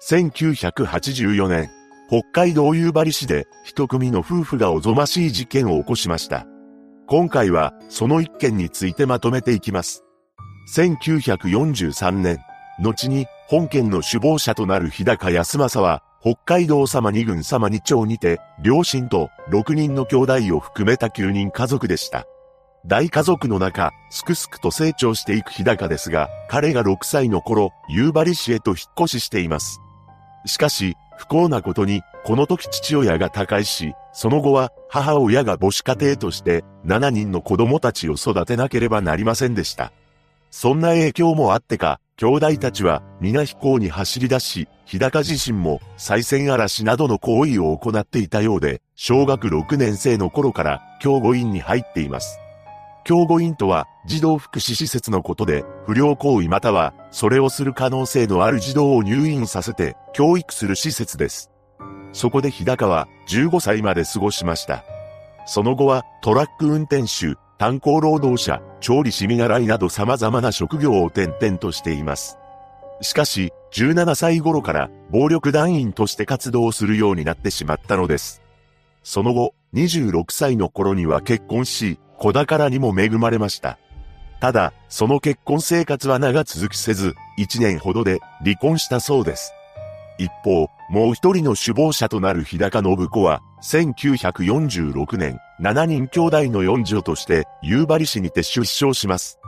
1984年、北海道夕張市で一組の夫婦がおぞましい事件を起こしました。今回はその一件についてまとめていきます。1943年、後に本件の首謀者となる日高康政は、北海道様二郡様二町にて、両親と6人の兄弟を含めた9人家族でした。大家族の中、すくすくと成長していく日高ですが、彼が6歳の頃、夕張市へと引っ越ししています。しかし、不幸なことに、この時父親が他界し、その後は母親が母子家庭として7人の子供たちを育てなければなりませんでした。そんな影響もあってか、兄弟たちは皆飛行に走り出し、日高自身も再戦嵐などの行為を行っていたようで、小学6年生の頃から教護院に入っています。教護院とは児童福祉施設のことで、不良行為またはそれをする可能性のある児童を入院させて教育する施設です。そこで日高は15歳まで過ごしました。その後はトラック運転手、炭鉱労働者、調理師見習いなど様々な職業を転々としています。しかし、17歳頃から暴力団員として活動するようになってしまったのです。その後、26歳の頃には結婚し、子宝にも恵まれました。ただ、その結婚生活は長続きせず、1年ほどで離婚したそうです。一方、もう一人の首謀者となる日高信子は、1946年、7人兄弟の四女として夕張市にて出生します。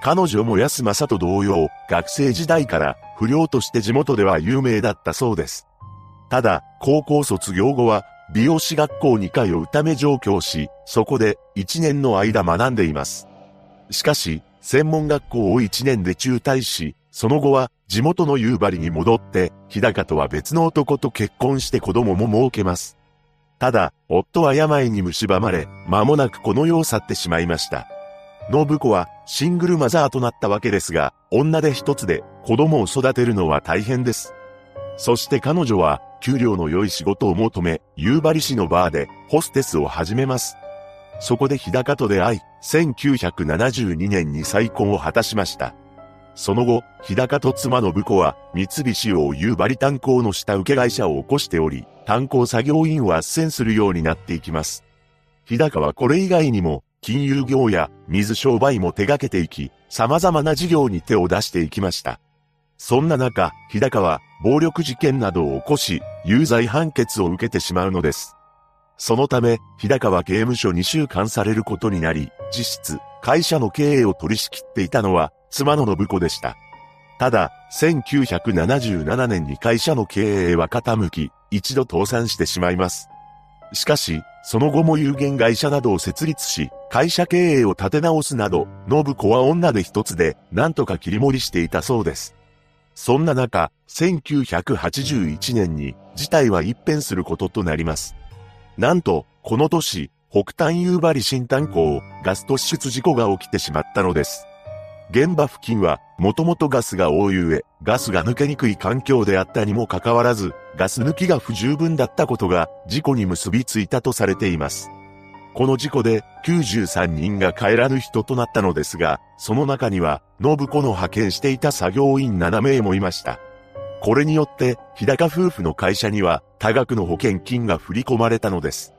彼女も安政と同様、学生時代から不良として地元では有名だったそうです。ただ、高校卒業後は美容師学校に通うため上京し、そこで1年の間学んでいます。しかし、専門学校を1年で中退し、その後は地元の夕張に戻って、日高とは別の男と結婚して子供も設けます。ただ、夫は病に蝕まれ、間もなくこの世を去ってしまいました。信子はシングルマザーとなったわけですが、女で一つで子供を育てるのは大変です。そして彼女は給料の良い仕事を求め、夕張市のバーでホステスを始めます。そこで日高と出会い、1972年に再婚を果たしました。その後、日高と妻の子は、三菱を夕張炭鉱の下請け会社を起こしており、炭鉱作業員を斡旋するようになっていきます。日高はこれ以外にも、金融業や水商売も手掛けていき、様々な事業に手を出していきました。そんな中、日高は暴力事件などを起こし、有罪判決を受けてしまうのです。そのため、日高は刑務所に収監されることになり、実質、会社の経営を取り仕切っていたのは、妻の信子でした。ただ、1977年に会社の経営は傾き、一度倒産してしまいます。しかし、その後も有限会社などを設立し、会社経営を立て直すなど、信子は女で一つで、なんとか切り盛りしていたそうです。そんな中、1981年に事態は一変することとなります。なんと、この年、北端夕張新炭鉱ガス突出事故が起きてしまったのです。現場付近は、もともとガスが多い上、ガスが抜けにくい環境であったにもかかわらず、ガス抜きが不十分だったことが、事故に結びついたとされています。この事故で93人が帰らぬ人となったのですが、その中には、信子の派遣していた作業員7名もいました。これによって、日高夫婦の会社には多額の保険金が振り込まれたのです。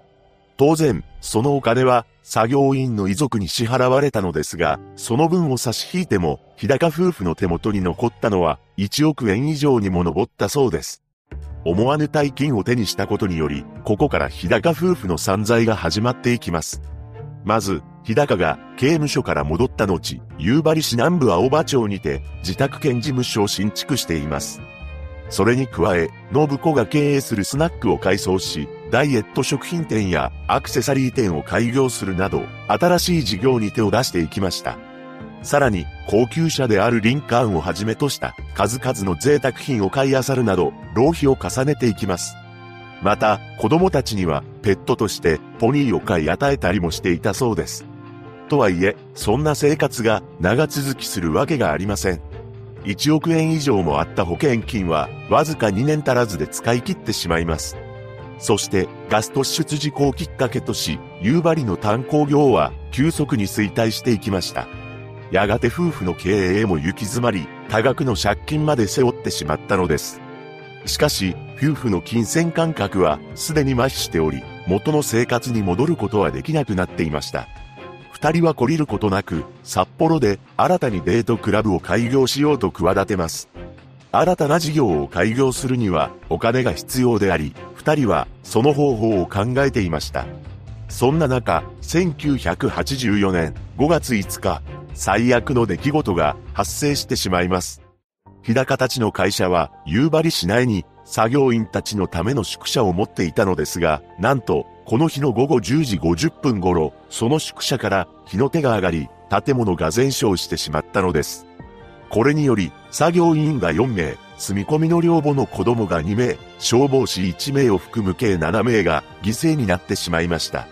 当然、そのお金は作業員の遺族に支払われたのですが、その分を差し引いても、日高夫婦の手元に残ったのは1億円以上にも上ったそうです。思わぬ大金を手にしたことにより、ここから日高夫婦の散財が始まっていきます。まず、日高が刑務所から戻った後、夕張市南部青葉町にて自宅兼事務所を新築しています。それに加え、信子が経営するスナックを改装し、ダイエット食品店やアクセサリー店を開業するなど、新しい事業に手を出していきました。さらに、高級車であるリンカーンをはじめとした数々の贅沢品を買い漁るなど、浪費を重ねていきます。また、子供たちにはペットとしてポニーを買い与えたりもしていたそうです。とはいえ、そんな生活が長続きするわけがありません。1億円以上もあった保険金はわずか2年足らずで使い切ってしまいます。そしてガス突出事故をきっかけとし、夕張の炭鉱業は急速に衰退していきました。やがて夫婦の経営も行き詰まり、多額の借金まで背負ってしまったのです。しかし、夫婦の金銭感覚はすでに麻痺しており、元の生活に戻ることはできなくなっていました。二人は懲りることなく、札幌で新たにデートクラブを開業しようと企てます。新たな事業を開業するにはお金が必要であり、二人はその方法を考えていました。そんな中、1984年5月5日、最悪の出来事が発生してしまいます。日高たちの会社は夕張市内に作業員たちのための宿舎を持っていたのですが、なんと、この日の午後10時50分頃、その宿舎から火の手が上がり、建物が全焼してしまったのです。これにより、作業員が4名、住み込みの寮母の子供が2名、消防士1名を含む計7名が犠牲になってしまいました。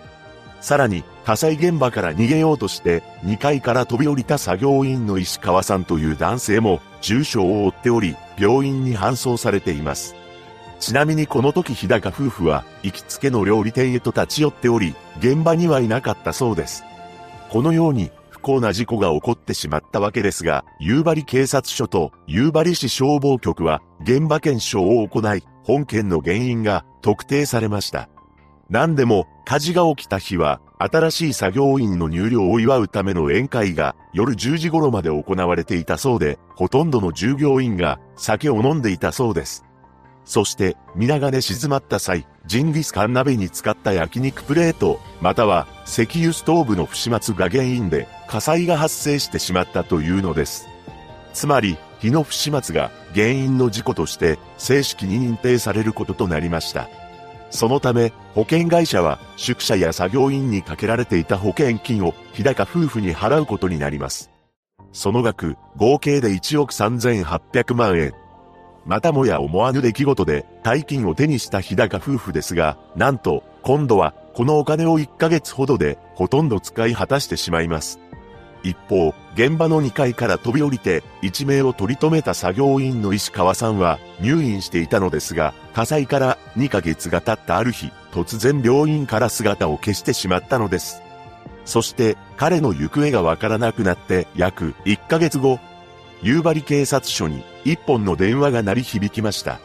さらに、火災現場から逃げようとして、2階から飛び降りた作業員の石川さんという男性も、重傷を負っており、病院に搬送されています。ちなみにこの時日高夫婦は、行きつけの料理店へと立ち寄っており、現場にはいなかったそうです。このように、不幸な事故が起こってしまったわけですが、夕張警察署と夕張市消防局は、現場検証を行い、本件の原因が特定されました。何でも、火事が起きた日は、新しい作業員の入寮を祝うための宴会が夜10時頃まで行われていたそうで、ほとんどの従業員が酒を飲んでいたそうです。そして、皆がね静まった際、ジンギスカン鍋に使った焼肉プレート、または石油ストーブの不始末が原因で火災が発生してしまったというのです。つまり、火の不始末が原因の事故として正式に認定されることとなりました。そのため、保険会社は宿舎や作業員にかけられていた保険金を日高夫婦に払うことになります。その額、合計で1億3800万円。またもや思わぬ出来事で大金を手にした日高夫婦ですが、なんと、今度はこのお金を1ヶ月ほどでほとんど使い果たしてしまいます。一方、現場の2階から飛び降りて一命を取り留めた作業員の石川さんは入院していたのですが、火災から2ヶ月が経ったある日、突然病院から姿を消してしまったのです。そして彼の行方がわからなくなって約1ヶ月後、夕張警察署に一本の電話が鳴り響きました。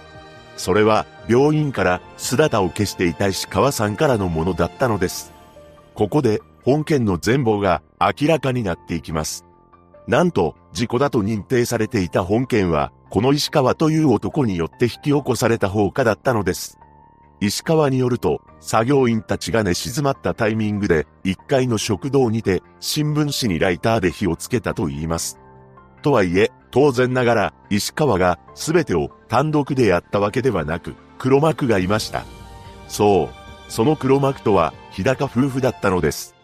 それは病院から姿を消していた石川さんからのものだったのです。ここで本件の全貌が明らかになっていきます。なんと、事故だと認定されていた本件は、この石川という男によって引き起こされた放火だったのです。石川によると、作業員たちが寝静まったタイミングで、1階の食堂にて、新聞紙にライターで火をつけたと言います。とはいえ、当然ながら、石川が全てを単独でやったわけではなく、黒幕がいました。そう。その黒幕とは、日高夫婦だったのです。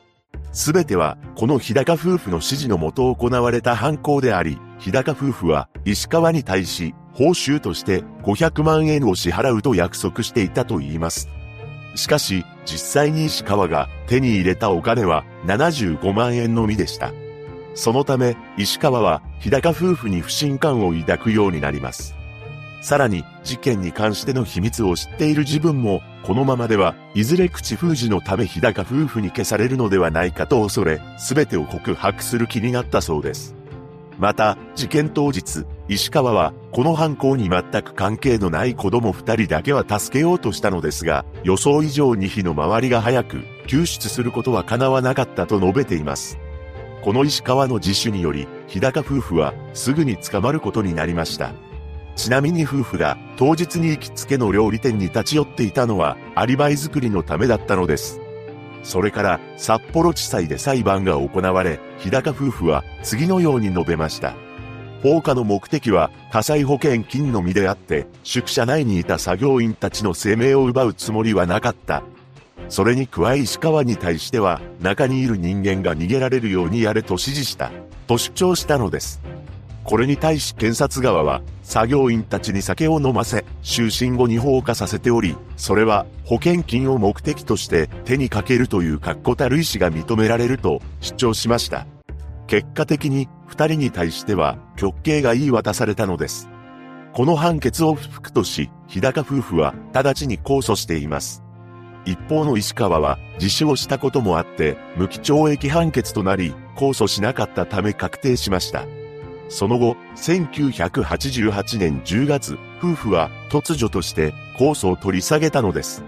すべては、この日高夫婦の指示のもと行われた犯行であり、日高夫婦は、石川に対し、報酬として500万円を支払うと約束していたと言います。しかし、実際に石川が手に入れたお金は75万円のみでした。そのため、石川は日高夫婦に不信感を抱くようになります。さらに、事件に関しての秘密を知っている自分も、このままでは、いずれ口封じのため日高夫婦に消されるのではないかと恐れ、すべてを告白する気になったそうです。また、事件当日、石川は、この犯行に全く関係のない子供二人だけは助けようとしたのですが、予想以上に火の回りが早く、救出することは叶わなかったと述べています。この石川の自首により、日高夫婦は、すぐに捕まることになりました。ちなみに夫婦が当日に行きつけの料理店に立ち寄っていたのはアリバイ作りのためだったのです。それから札幌地裁で裁判が行われ、日高夫婦は次のように述べました。放火の目的は火災保険金のみであって、宿舎内にいた作業員たちの生命を奪うつもりはなかった。それに加え石川に対しては、中にいる人間が逃げられるようにやれと指示した、と主張したのです。これに対し検察側は、作業員たちに酒を飲ませ、就寝後に放火させており、それは保険金を目的として手にかけるという確固たる意思が認められると主張しました。結果的に二人に対しては極刑が言い渡されたのです。この判決を不服とし、日高夫婦は直ちに控訴しています。一方の石川は自首をしたこともあって無期懲役判決となり、控訴しなかったため確定しました。その後、1988年10月、夫婦は突如として控訴を取り下げたのです。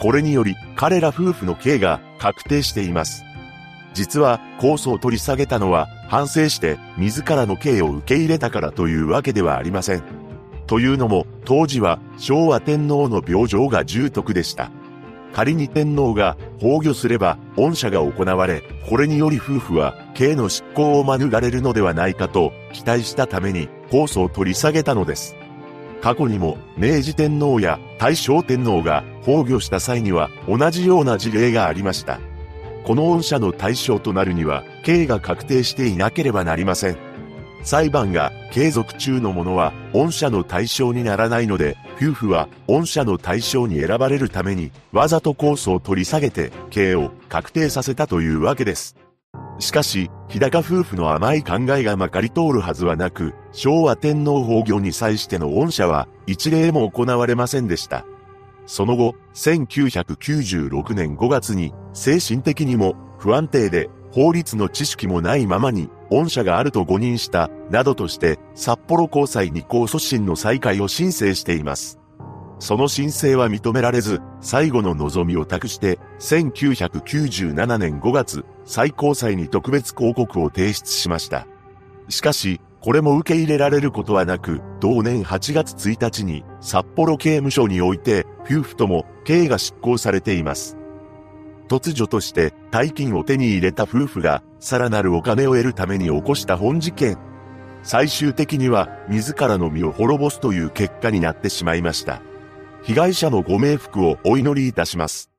これにより、彼ら夫婦の刑が確定しています。実は、控訴を取り下げたのは、反省して自らの刑を受け入れたからというわけではありません。というのも、当時は昭和天皇の病状が重篤でした。仮に天皇が崩御すれば、恩赦が行われ、これにより夫婦は刑の執行を免れるのではないかと期待したために、控訴を取り下げたのです。過去にも明治天皇や大正天皇が崩御した際には同じような事例がありました。この恩赦の対象となるには、刑が確定していなければなりません。裁判が継続中のものは、恩赦の対象にならないので、夫婦は恩赦の対象に選ばれるために、わざと控訴を取り下げて、刑を確定させたというわけです。しかし、日高夫婦の甘い考えがまかり通るはずはなく、昭和天皇崩御に際しての恩赦は一例も行われませんでした。その後、1996年5月に精神的にも不安定で法律の知識もないままに恩赦があると誤認した、などとして札幌高裁に控訴審の再開を申請しています。その申請は認められず、最後の望みを託して、1997年5月、最高裁に特別広告を提出しました。しかし、これも受け入れられることはなく、同年8月1日に札幌刑務所において、夫婦とも刑が執行されています。突如として大金を手に入れた夫婦が、さらなるお金を得るために起こした本事件。最終的には、自らの身を滅ぼすという結果になってしまいました。被害者のご冥福をお祈りいたします。